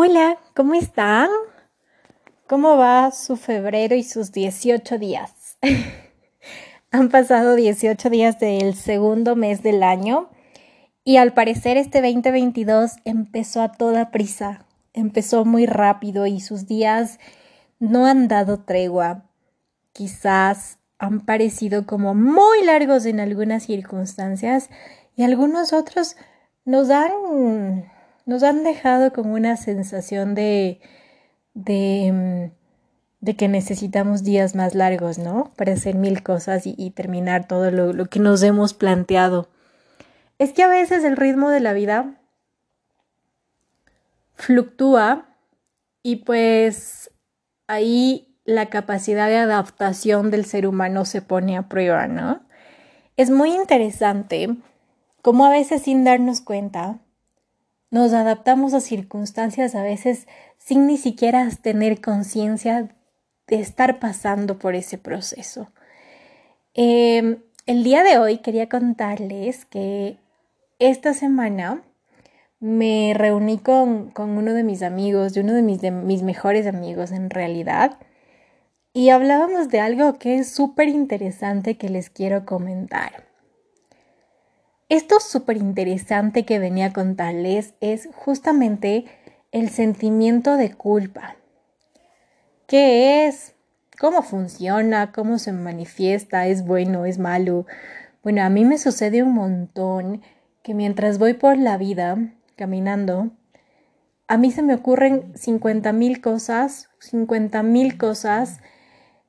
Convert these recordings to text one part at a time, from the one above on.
Hola, ¿cómo están? ¿Cómo va su febrero y sus 18 días? Han pasado 18 días del segundo mes del año y al parecer este 2022 empezó a toda prisa, empezó muy rápido y sus días no han dado tregua. Quizás han parecido como muy largos en algunas circunstancias y algunos otros nos han nos han dejado con una sensación de, de, mm, de que necesitamos días más largos, ¿no? Para hacer mil cosas y, terminar todo lo, lo que nos hemos planteado. Es que a veces el ritmo de la vida fluctúa y pues ahí la capacidad de adaptación del ser humano se pone a prueba, ¿no? Es muy interesante cómo a veces sin darnos cuenta nos adaptamos a circunstancias a veces sin ni siquiera tener conciencia de estar pasando por ese proceso. Em, el día de hoy quería contarles que esta semana me reuní con, uno de mis amigos, de uno de mis, de mis mejores amigos en realidad, y hablábamos de algo que es súper interesante que les quiero comentar. Esto súper interesante que venía a contarles es justamente el sentimiento de culpa. ¿Qué es? ¿Cómo funciona? ¿Cómo se manifiesta? ¿Es bueno? ¿Es malo? Bueno, a mí me sucede un montón que mientras voy por la vida caminando, a mí se me ocurren 50 mil cosas, 50 mil cosas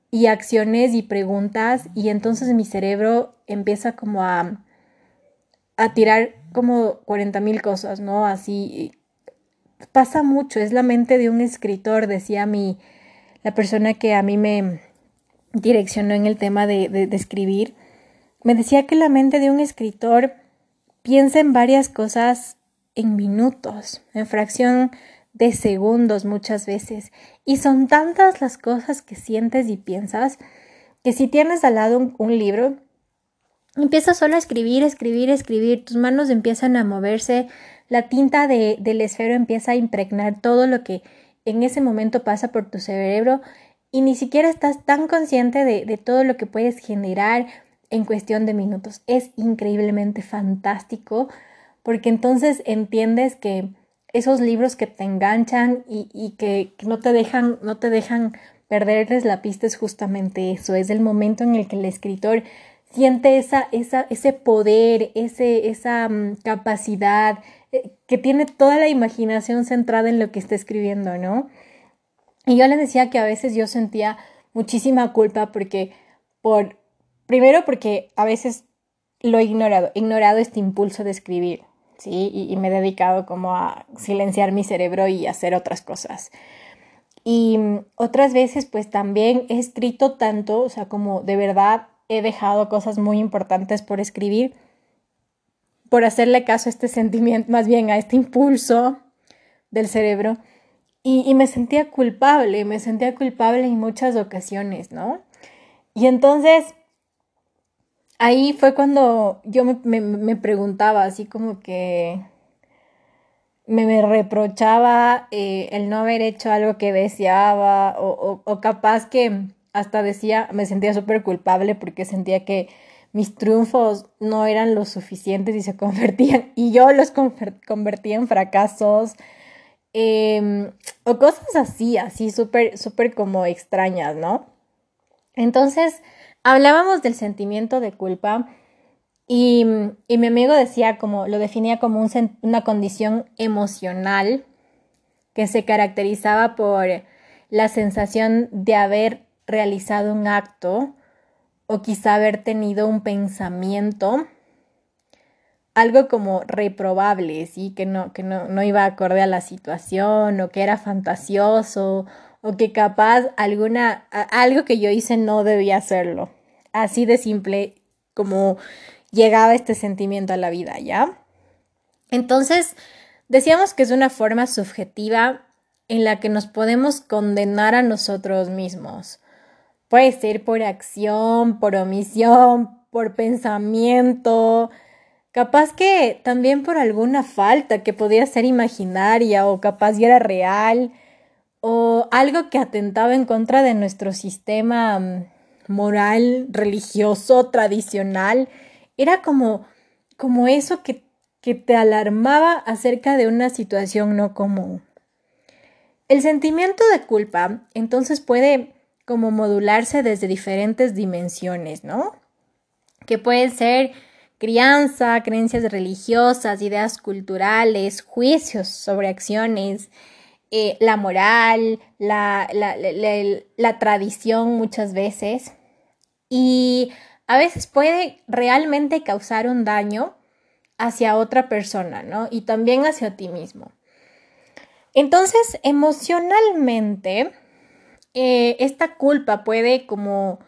y acciones y preguntas y entonces mi cerebro empieza como a a tirar como 40 mil cosas, ¿no? Así pasa mucho, es la mente de un escritor, decía mi, la persona que a mí me direccionó en el tema de, de, escribir, me decía que la mente de un escritor piensa en varias cosas en minutos, en fracción de segundos muchas veces. Y son tantas las cosas que sientes y piensas que si tienes al lado un libro, Empiezas solo a escribir, escribir, escribir, tus manos empiezan a moverse, la tinta de, del esfero empieza a impregnar todo lo que en ese momento pasa por tu cerebro y ni siquiera estás tan consciente de, de todo lo que puedes generar en cuestión de minutos. Es increíblemente fantástico porque entonces entiendes que esos libros que te enganchan y, y que, que, no te dejan, no te dejan perderles la pista es justamente eso, es el momento en el que el escritor siente esa, esa, ese poder, ese, esa mm, capacidad, eh, que tiene toda la imaginación centrada en lo que está escribiendo, ¿no? Y yo le decía que a veces yo sentía muchísima culpa porque, por, primero porque a veces lo he ignorado, he ignorado este impulso de escribir, ¿sí? Y, y me he dedicado como a silenciar mi cerebro y hacer otras cosas. Y mm, otras veces pues también he escrito tanto, o sea, como de verdad he dejado cosas muy importantes por escribir, por hacerle caso a este sentimiento, más bien a este impulso del cerebro. Y, me sentía culpable, me sentía culpable en muchas ocasiones, ¿no? Y entonces, ahí fue cuando yo me, preguntaba, así como que me, reprochaba eh, el no haber hecho algo que deseaba o capaz que hasta decía, me sentía súper culpable porque sentía que mis triunfos no eran lo suficientes y se convertían, y yo los convertía en fracasos, em, o cosas así, así súper, súper como extrañas, ¿no? Entonces, hablábamos del sentimiento de culpa y, y mi amigo decía como, lo definía como un, una condición emocional que se caracterizaba por la sensación de haber realizado un acto o quizá haber tenido un pensamiento, algo como reprobable, ¿sí? que, no, que no, no iba acorde a la situación o que era fantasioso o que capaz alguna, algo que yo hice no debía hacerlo. Así de simple como llegaba este sentimiento a la vida, ¿ya? Entonces, decíamos que es una forma subjetiva en la que nos podemos condenar a nosotros mismos. Puede ser por acción, por omisión, por pensamiento, Capaz que también por alguna falta que podía ser imaginaria o capaz ya era real o algo que atentaba en contra de nuestro sistema mm, moral, religioso, tradicional, era como, como eso que, que te alarmaba acerca de una situación no común. El sentimiento de culpa entonces puede como modularse desde diferentes dimensiones, ¿no? Que pueden ser crianza, creencias religiosas, ideas culturales, juicios sobre acciones, eh, la moral, la, la, tradición muchas veces. Y a veces puede realmente causar un daño hacia otra persona, ¿no? Y también hacia ti mismo. Entonces, emocionalmente, eh, esta culpa puede como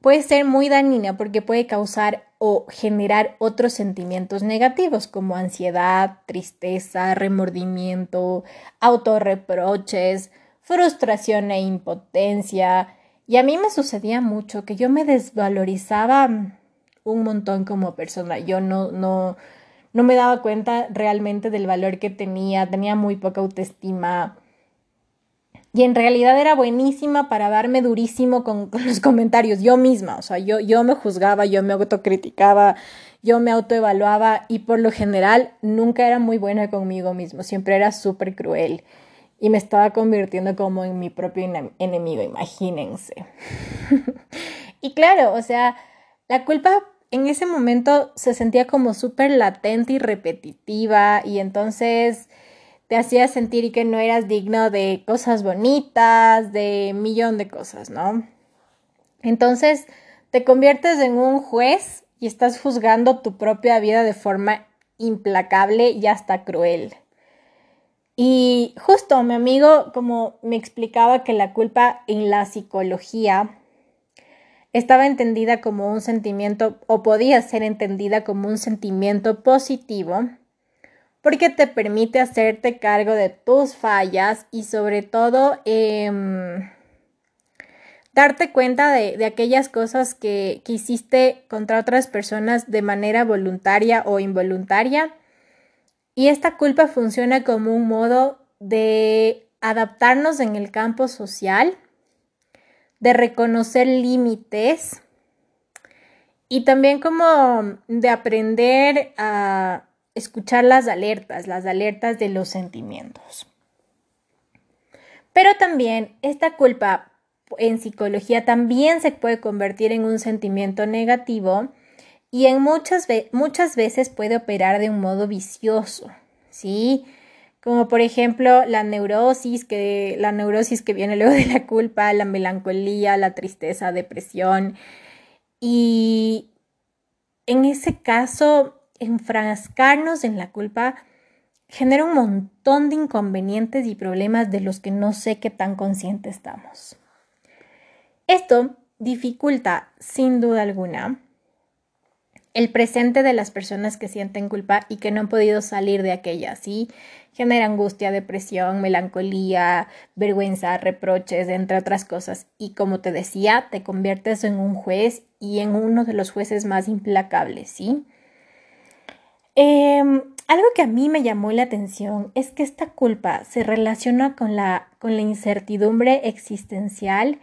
puede ser muy dañina porque puede causar o generar otros sentimientos negativos como ansiedad, tristeza, remordimiento, autorreproches, frustración e impotencia. Y a mí me sucedía mucho que yo me desvalorizaba un montón como persona. Yo no, no, no me daba cuenta realmente del valor que tenía, tenía muy poca autoestima y en realidad era buenísima para darme durísimo con, los comentarios, yo misma, o sea, yo, yo me juzgaba, yo me autocriticaba, yo me autoevaluaba y por lo general nunca era muy buena conmigo mismo, siempre era súper cruel y me estaba convirtiendo como en mi propio enemigo, imagínense. y claro, o sea, la culpa en ese momento se sentía como súper latente y repetitiva y entonces te hacía sentir que no eras digno de cosas bonitas, de millón de cosas, ¿no? Entonces te conviertes en un juez y estás juzgando tu propia vida de forma implacable y hasta cruel. Y justo mi amigo como me explicaba que la culpa en la psicología estaba entendida como un sentimiento o podía ser entendida como un sentimiento positivo porque te permite hacerte cargo de tus fallas y sobre todo em, darte cuenta de, aquellas cosas que, que hiciste contra otras personas de manera voluntaria o involuntaria. Y esta culpa funciona como un modo de adaptarnos en el campo social, de reconocer límites y también como de aprender a escuchar las alertas, las alertas de los sentimientos. Pero también esta culpa en psicología también se puede convertir en un sentimiento negativo y en muchas, muchas veces puede operar de un modo vicioso, ¿sí? Como por ejemplo la neurosis, que, la neurosis que viene luego de la culpa, la melancolía, la tristeza, depresión. Y en ese caso enfrascarnos en la culpa genera un montón de inconvenientes y problemas de los que no sé qué tan conscientes estamos. Esto dificulta, sin duda alguna, el presente de las personas que sienten culpa y que no han podido salir de aquella, ¿sí? Genera angustia, depresión, melancolía, vergüenza, reproches, entre otras cosas. Y como te decía, te conviertes en un juez y en uno de los jueces más implacables, ¿sí? Em, algo que a mí me llamó la atención es que esta culpa se relaciona con la, con la incertidumbre existencial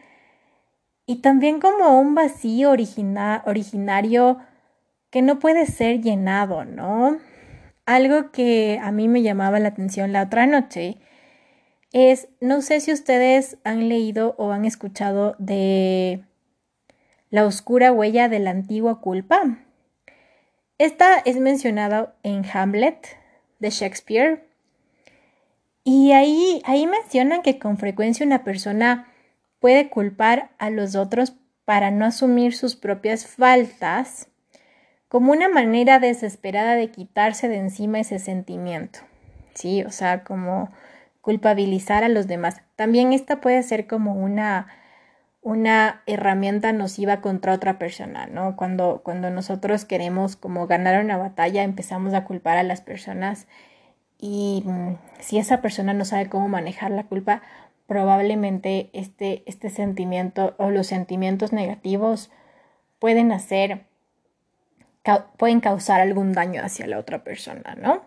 y también como un vacío originario que no puede ser llenado, ¿no? Algo que a mí me llamaba la atención la otra noche es, no sé si ustedes han leído o han escuchado de la oscura huella de la antigua culpa. Esta es mencionada en Hamlet de Shakespeare. Y ahí, ahí mencionan que con frecuencia una persona puede culpar a los otros para no asumir sus propias faltas como una manera desesperada de quitarse de encima ese sentimiento. Sí, o sea, como culpabilizar a los demás. También esta puede ser como una una herramienta nociva contra otra persona, ¿no? Cuando, cuando nosotros queremos como ganar una batalla, empezamos a culpar a las personas y mm, si esa persona no sabe cómo manejar la culpa, probablemente este, este sentimiento o los sentimientos negativos pueden hacer pueden causar algún daño hacia la otra persona, ¿no?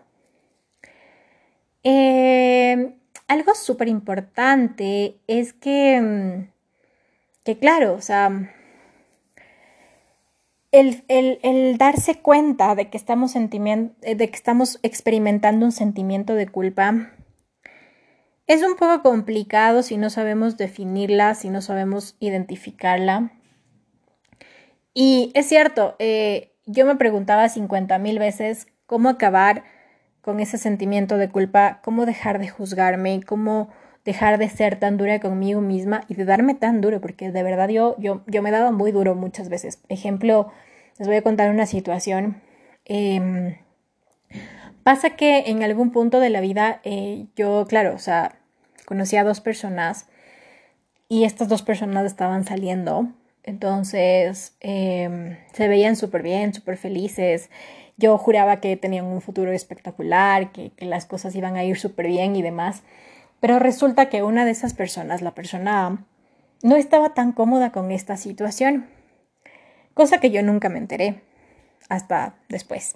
Eh, algo súper importante es que, mm, que, claro, o sea, el, darse cuenta de que, estamos de que estamos experimentando un sentimiento de culpa es un poco complicado si no sabemos definirla, si no sabemos identificarla. Y es cierto, eh, yo me preguntaba 50 mil veces cómo acabar con ese sentimiento de culpa, cómo dejar de juzgarme, cómo dejar de ser tan dura conmigo misma y de darme tan duro, porque de verdad yo, yo, yo me dado muy duro muchas veces. Ejemplo, les voy a contar una situación. Em, pasa que en algún punto de la vida eh, yo, claro, o sea, conocí a dos personas y estas dos personas estaban saliendo. Entonces em, se veían súper bien, súper felices. Yo juraba que tenían un futuro espectacular, que, las cosas iban a ir súper bien y demás. Pero resulta que una de esas personas, la persona A, no estaba tan cómoda con esta situación. Cosa que yo nunca me enteré. Hasta después.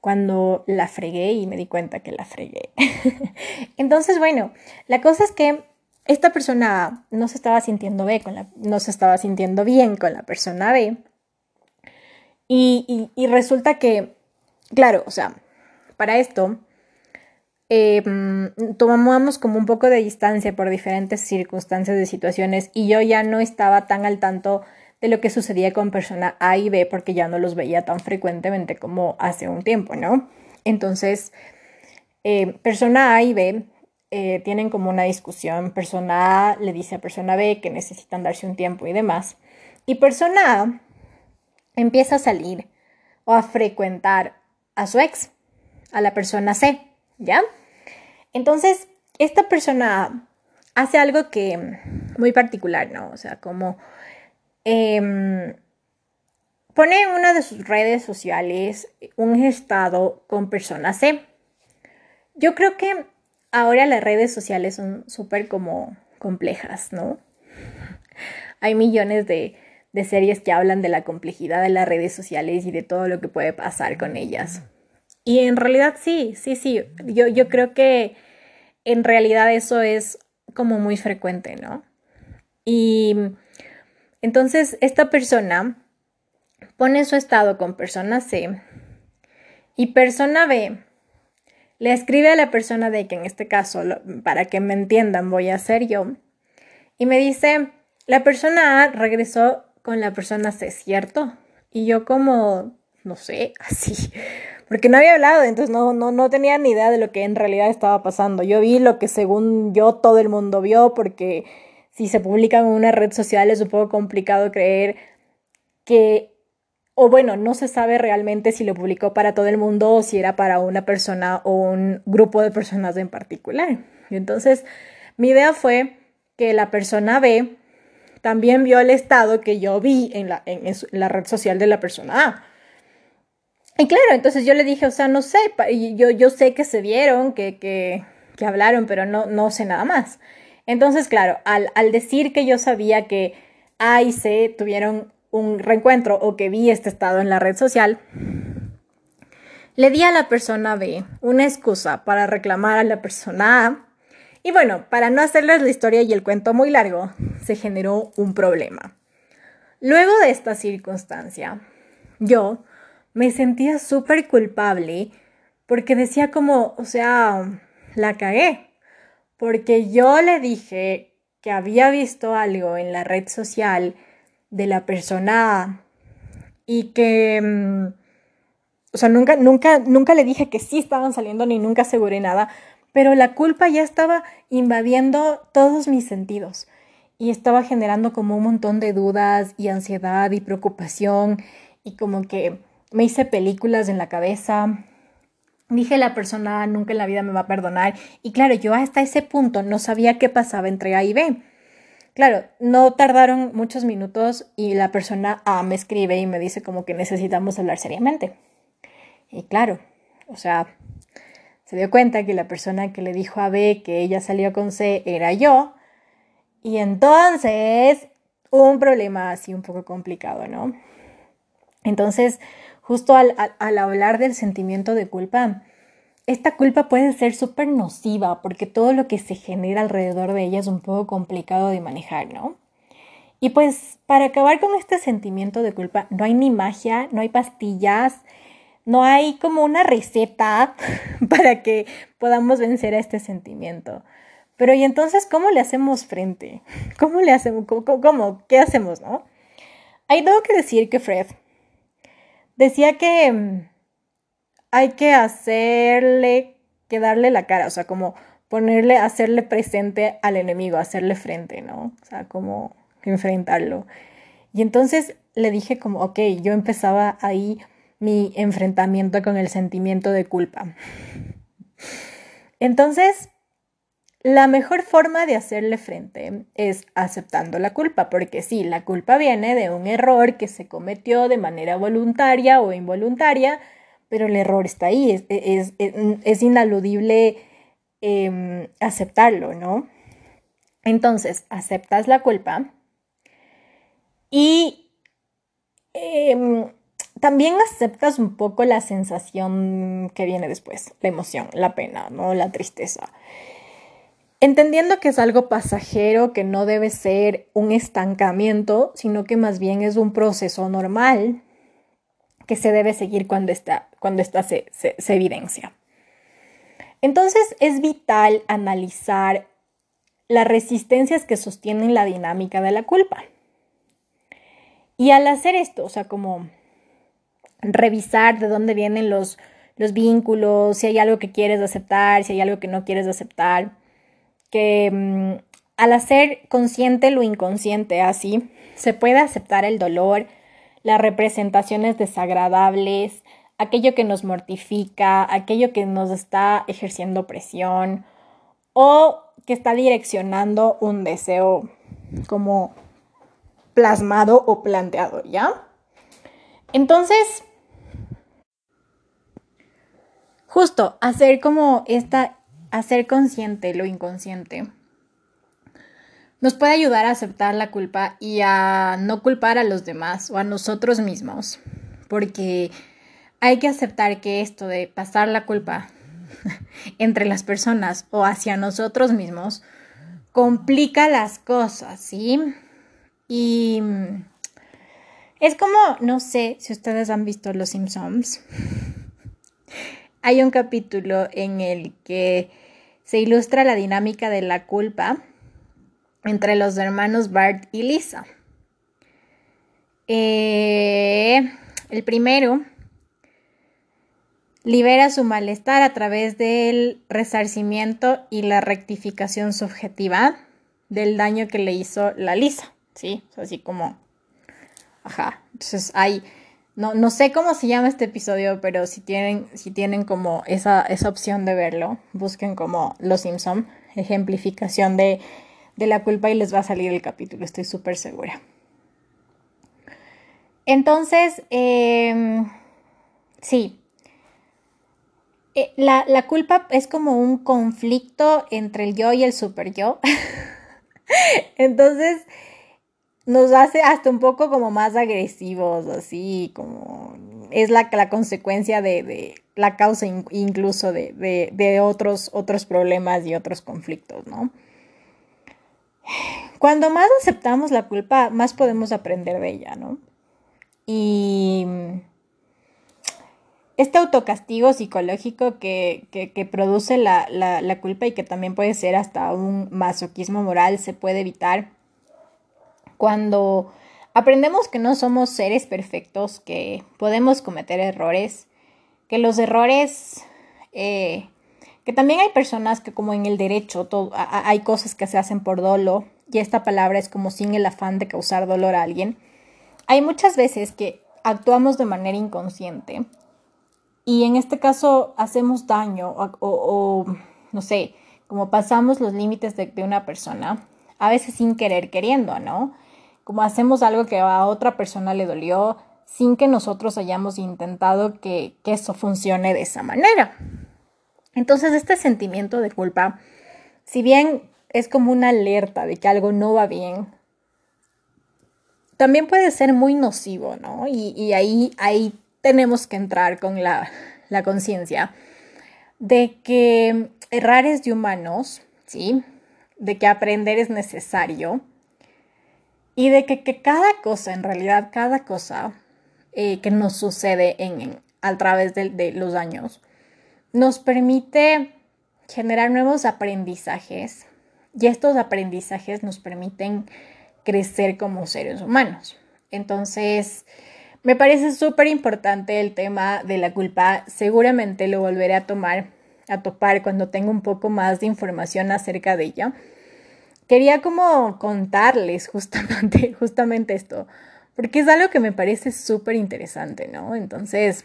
Cuando la fregué y me di cuenta que la fregué. Entonces, bueno, la cosa es que esta persona A no se estaba sintiendo bien con la, no se estaba sintiendo bien con la persona B y, resulta que, claro, o sea, para esto em, tomamos como un poco de distancia por diferentes circunstancias de situaciones y yo ya no estaba tan al tanto de lo que sucedía con persona A y B porque ya no los veía tan frecuentemente como hace un tiempo, ¿no? Entonces, eh, persona A y B eh, tienen como una discusión, persona A le dice a persona B que necesitan darse un tiempo y demás, y persona A empieza a salir o a frecuentar a su ex, a la persona C, ¿ya? Entonces, esta persona hace algo que muy particular, ¿no? O sea, como em, pone en una de sus redes sociales un estado con persona C. Yo creo que ahora las redes sociales son súper como complejas, ¿no? Hay millones de series que hablan de la complejidad de las redes sociales y de todo lo que puede pasar con ellas. Y en realidad sí, sí, sí, yo, yo creo que en realidad eso es como muy frecuente, ¿no? Y entonces esta persona pone su estado con persona C y persona B le escribe a la persona D, que en este caso, para que me entiendan, voy a ser yo, y me dice, la persona A regresó con la persona C, ¿cierto? Y yo como, no sé, así, porque no había hablado, entonces no, no, no tenía ni idea de lo que en realidad estaba pasando. Yo vi lo que según yo todo el mundo vio, porque si se publica en una red social es un poco complicado creer que, o bueno, no se sabe realmente si lo publicó para todo el mundo o si era para una persona o un grupo de personas en particular. Entonces, mi idea fue que la persona B también vio el estado que yo vi en la, en, la red social de la persona A. Y claro, entonces yo le dije, o sea, no sé, yo, yo sé que se vieron, que, que, que hablaron, pero no, no sé nada más. Entonces, claro, al, al, decir que yo sabía que A y C tuvieron un reencuentro o que vi este estado en la red social, le di a la persona B una excusa para reclamar a la persona A y bueno, para no hacerles la historia y el cuento muy largo, se generó un problema. Luego de esta circunstancia, yo me sentía súper culpable porque decía como, o sea, la cagué. Porque yo le dije que había visto algo en la red social de la persona y que... Mm, o sea, nunca, nunca, nunca le dije que sí estaban saliendo ni nunca aseguré nada, pero la culpa ya estaba invadiendo todos mis sentidos y estaba generando como un montón de dudas y ansiedad y preocupación y como que me hice películas en la cabeza. Dije la persona nunca en la vida me va a perdonar y claro, yo hasta ese punto no sabía qué pasaba entre A y B. Claro, no tardaron muchos minutos y la persona A me escribe y me dice como que necesitamos hablar seriamente. Y claro, o sea, se dio cuenta que la persona que le dijo a B que ella salió con C era yo. Y entonces, un problema así un poco complicado, ¿no? Entonces, justo al, al hablar del sentimiento de culpa, esta culpa puede ser súper nociva porque todo lo que se genera alrededor de ella es un poco complicado de manejar, ¿no? Y pues para acabar con este sentimiento de culpa, no hay ni magia, no hay pastillas, no hay como una receta para que podamos vencer a este sentimiento. Pero y entonces, ¿cómo le hacemos frente? ¿Cómo le hacemos? ¿Cómo? ¿Qué hacemos, no? Ahí tengo que decir que Fred decía que mm, hay que hacerle, que darle la cara, o sea, como ponerle, hacerle presente al enemigo, hacerle frente, ¿no? O sea, como enfrentarlo. Y entonces le dije como, ok, yo empezaba ahí mi enfrentamiento con el sentimiento de culpa. Entonces, la mejor forma de hacerle frente es aceptando la culpa, porque sí, la culpa viene de un error que se cometió de manera voluntaria o involuntaria, pero el error está ahí, es, inaludible em, aceptarlo, ¿no? Entonces, aceptas la culpa y em, también aceptas un poco la sensación que viene después, la emoción, la pena, ¿no? La tristeza entendiendo que es algo pasajero, que no debe ser un estancamiento, sino que más bien es un proceso normal que se debe seguir cuando esta, cuando se, se evidencia. Entonces es vital analizar las resistencias que sostienen la dinámica de la culpa. Y al hacer esto, o sea, como revisar de dónde vienen los, los vínculos, si hay algo que quieres aceptar, si hay algo que no quieres aceptar, que mm, al hacer consciente lo inconsciente así, se puede aceptar el dolor, las representaciones desagradables, aquello que nos mortifica, aquello que nos está ejerciendo presión o que está direccionando un deseo como plasmado o planteado, ¿ya? Entonces, justo hacer como esta hacer consciente lo inconsciente nos puede ayudar a aceptar la culpa y a no culpar a los demás o a nosotros mismos, porque hay que aceptar que esto de pasar la culpa entre las personas o hacia nosotros mismos complica las cosas, ¿sí? Y es como, no sé si ustedes han visto Los Simpsons. Hay un capítulo en el que se ilustra la dinámica de la culpa entre los hermanos Bart y Lisa. Eh, el primero libera su malestar a través del resarcimiento y la rectificación subjetiva del daño que le hizo la Lisa, ¿sí? así como, ajá, entonces hay no, no sé cómo se llama este episodio, pero si tienen, si tienen como esa, esa opción de verlo, busquen como Los Simpson, ejemplificación de, de la culpa y les va a salir el capítulo, estoy súper segura. Entonces, em, sí, eh, la, la, culpa es como un conflicto entre el yo y el super yo. Entonces, nos hace hasta un poco como más agresivos, así como es la, la consecuencia de, la causa incluso de, de, otros, otros problemas y otros conflictos, ¿no? Cuando más aceptamos la culpa, más podemos aprender de ella, ¿no? Y este autocastigo psicológico que, que, produce la, la culpa y que también puede ser hasta un masoquismo moral se puede evitar cuando aprendemos que no somos seres perfectos, que podemos cometer errores, que los errores, eh, que también hay personas que como en el derecho hay cosas que se hacen por dolo, y esta palabra es como sin el afán de causar dolor a alguien. Hay muchas veces que actuamos de manera inconsciente y en este caso hacemos daño o, no sé, como pasamos los límites de, de una persona, a veces sin querer queriendo, ¿no? Como hacemos algo que a otra persona le dolió sin que nosotros hayamos intentado que, eso funcione de esa manera. Entonces este sentimiento de culpa, si bien es como una alerta de que algo no va bien, también puede ser muy nocivo, ¿no? Y, ahí hay tenemos que entrar con la, la conciencia de que errar es de humanos, ¿sí? De que aprender es necesario y de que, que cada cosa, en realidad cada cosa eh, que nos sucede en, a través de, de los años, nos permite generar nuevos aprendizajes y estos aprendizajes nos permiten crecer como seres humanos. Entonces, me parece súper importante el tema de la culpa. Seguramente lo volveré a tomar, a topar cuando tenga un poco más de información acerca de ella. Quería como contarles justamente, justamente esto, porque es algo que me parece súper interesante, ¿no? Entonces,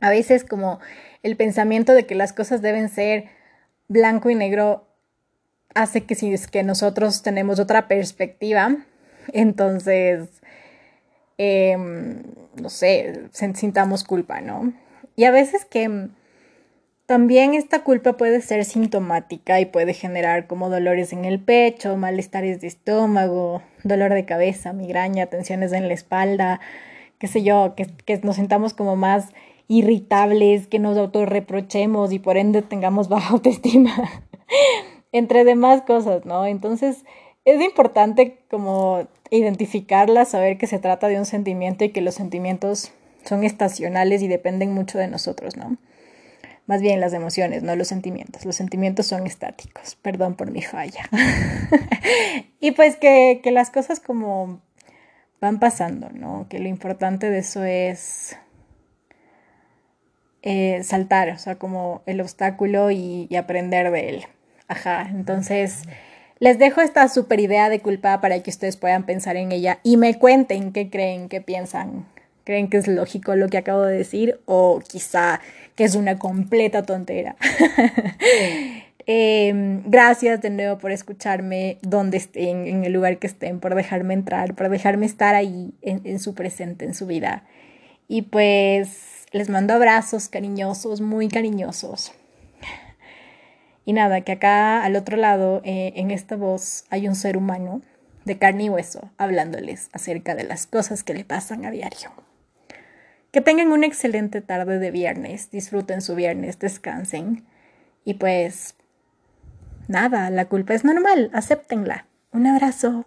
a veces como el pensamiento de que las cosas deben ser blanco y negro hace que si es que nosotros tenemos otra perspectiva, entonces, em, no sé, sintamos culpa, ¿no? Y a veces que también esta culpa puede ser sintomática y puede generar como dolores en el pecho, malestares de estómago, dolor de cabeza, migraña, tensiones en la espalda, qué sé yo, que, nos sintamos como más irritables, que nos autorreprochemos y por ende tengamos baja autoestima, entre demás cosas, ¿no? Entonces es importante como identificarla, saber que se trata de un sentimiento y que los sentimientos son estacionales y dependen mucho de nosotros, ¿no? Más bien las emociones, no los sentimientos. Los sentimientos son estáticos, perdón por mi falla. y pues que, que las cosas como van pasando, ¿no? Que lo importante de eso es eh, saltar, o sea, como el obstáculo y, aprender de él. Ajá, entonces les dejo esta super idea de culpa para que ustedes puedan pensar en ella y me cuenten qué creen, qué piensan. ¿Creen que es lógico lo que acabo de decir? O quizá que es una completa tontera. Em, gracias de nuevo por escucharme donde estén, en el lugar que estén, por dejarme entrar, por dejarme estar ahí en su presente, en su vida. Y pues les mando abrazos cariñosos, muy cariñosos. Y nada, que acá al otro lado, eh, en esta voz, hay un ser humano de carne y hueso hablándoles acerca de las cosas que le pasan a diario. Que tengan una excelente tarde de viernes, disfruten su viernes, descansen. Y pues, nada, la culpa es normal, acéptenla. Un abrazo.